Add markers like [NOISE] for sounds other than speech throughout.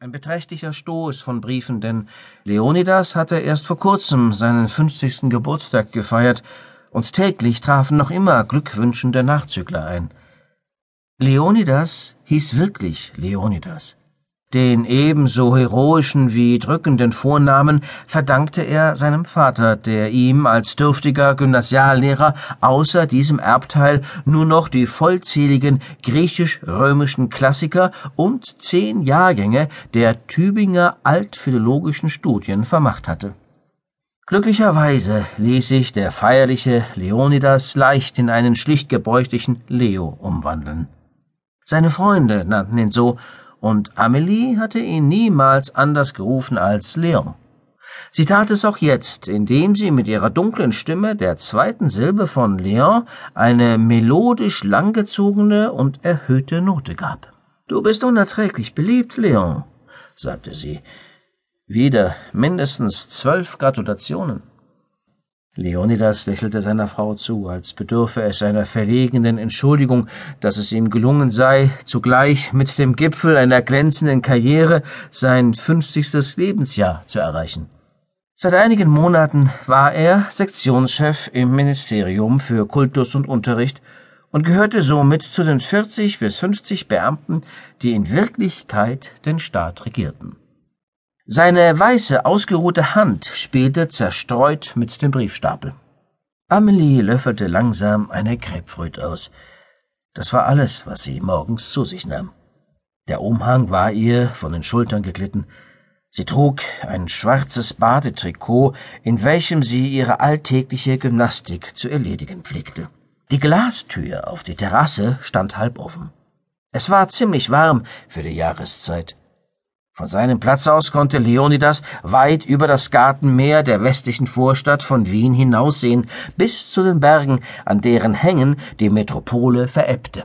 Ein beträchtlicher Stoß von Briefen, denn Leonidas hatte erst vor kurzem seinen fünfzigsten Geburtstag gefeiert, und täglich trafen noch immer glückwünschende Nachzügler ein. Leonidas hieß wirklich Leonidas. Den ebenso heroischen wie drückenden Vornamen verdankte er seinem Vater, der ihm als dürftiger Gymnasiallehrer außer diesem Erbteil nur noch die vollzähligen griechisch-römischen Klassiker und zehn Jahrgänge der Tübinger altphilologischen Studien vermacht hatte. Glücklicherweise ließ sich der feierliche Leonidas leicht in einen schlicht gebräuchlichen Leo umwandeln. Seine Freunde nannten ihn so, und Amelie hatte ihn niemals anders gerufen als Leon. Sie tat es auch jetzt, indem sie mit ihrer dunklen Stimme der zweiten Silbe von Leon eine melodisch langgezogene und erhöhte Note gab. Du bist unerträglich beliebt, Leon, sagte sie. Wieder mindestens zwölf Gratulationen. Leonidas lächelte seiner Frau zu, als bedürfe es einer verlegenen Entschuldigung, dass es ihm gelungen sei, zugleich mit dem Gipfel einer glänzenden Karriere sein fünfzigstes Lebensjahr zu erreichen. Seit einigen Monaten war er Sektionschef im Ministerium für Kultus und Unterricht und gehörte somit zu den 40 bis 50 Beamten, die in Wirklichkeit den Staat regierten. Seine weiße, ausgeruhte Hand spielte zerstreut mit dem Briefstapel. Amelie löffelte langsam eine Grapefruit aus. Das war alles, was sie morgens zu sich nahm. Der Umhang war ihr von den Schultern geglitten. Sie trug ein schwarzes Badetrikot, in welchem sie ihre alltägliche Gymnastik zu erledigen pflegte. Die Glastür auf die Terrasse stand halb offen. Es war ziemlich warm für die Jahreszeit. Von seinem Platz aus konnte Leonidas weit über das Gartenmeer der westlichen Vorstadt von Wien hinaussehen, bis zu den Bergen, an deren Hängen die Metropole verebbte.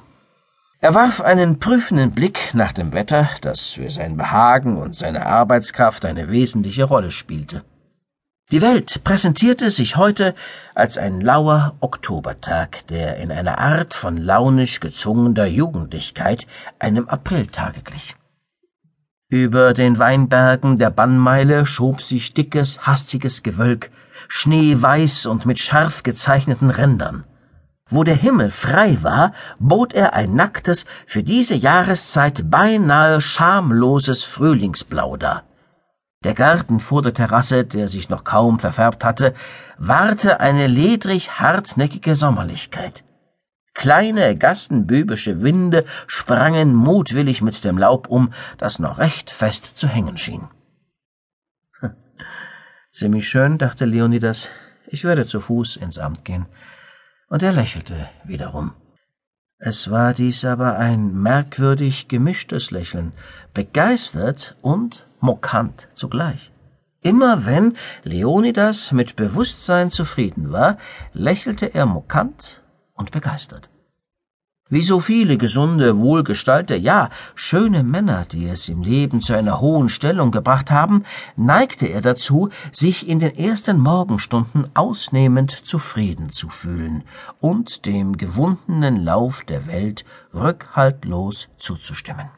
Er warf einen prüfenden Blick nach dem Wetter, das für sein Behagen und seine Arbeitskraft eine wesentliche Rolle spielte. Die Welt präsentierte sich heute als ein lauer Oktobertag, der in einer Art von launisch gezwungener Jugendlichkeit einem Apriltage glich. Über den Weinbergen der Bannmeile schob sich dickes, hastiges Gewölk, schneeweiß und mit scharf gezeichneten Rändern. Wo der Himmel frei war, bot er ein nacktes, für diese Jahreszeit beinahe schamloses Frühlingsblau dar. Der Garten vor der Terrasse, der sich noch kaum verfärbt hatte, wahrte eine ledrig hartnäckige Sommerlichkeit. Kleine gassenbübische Winde sprangen mutwillig mit dem Laub um, das noch recht fest zu hängen schien. [LAUGHS] Ziemlich schön, dachte Leonidas, ich werde zu Fuß ins Amt gehen. Und er lächelte wiederum. Es war dies aber ein merkwürdig gemischtes Lächeln, begeistert und mokant zugleich. Immer wenn Leonidas mit Bewusstsein zufrieden war, lächelte er mokant und begeistert. Wie so viele gesunde, wohlgestallte, ja, schöne Männer, die es im Leben zu einer hohen Stellung gebracht haben, neigte er dazu, sich in den ersten Morgenstunden ausnehmend zufrieden zu fühlen und dem gewundenen Lauf der Welt rückhaltlos zuzustimmen.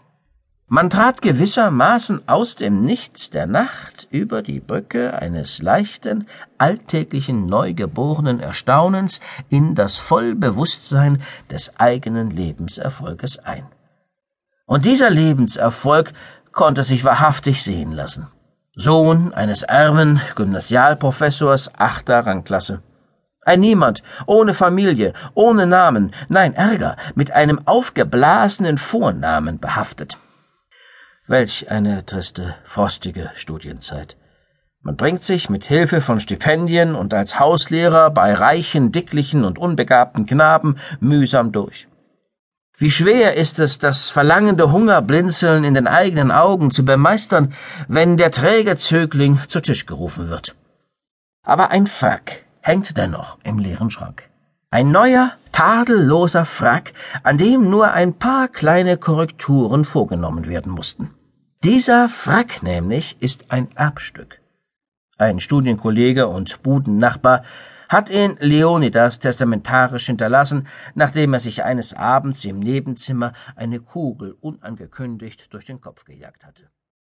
Man trat gewissermaßen aus dem Nichts der Nacht über die Brücke eines leichten, alltäglichen, neugeborenen Erstaunens in das Vollbewusstsein des eigenen Lebenserfolges ein. Und dieser Lebenserfolg konnte sich wahrhaftig sehen lassen. Sohn eines armen Gymnasialprofessors achter Rangklasse. Ein Niemand, ohne Familie, ohne Namen, nein, Ärger, mit einem aufgeblasenen Vornamen behaftet. Welch eine triste, frostige Studienzeit. Man bringt sich mit Hilfe von Stipendien und als Hauslehrer bei reichen, dicklichen und unbegabten Knaben mühsam durch. Wie schwer ist es, das verlangende Hungerblinzeln in den eigenen Augen zu bemeistern, wenn der träge Zögling zu Tisch gerufen wird. Aber ein Frack hängt dennoch im leeren Schrank. Ein neuer, tadelloser Frack, an dem nur ein paar kleine Korrekturen vorgenommen werden mussten. Dieser Frack nämlich ist ein Erbstück. Ein Studienkollege und Budennachbar hat ihn Leonidas testamentarisch hinterlassen, nachdem er sich eines Abends im Nebenzimmer eine Kugel unangekündigt durch den Kopf gejagt hatte.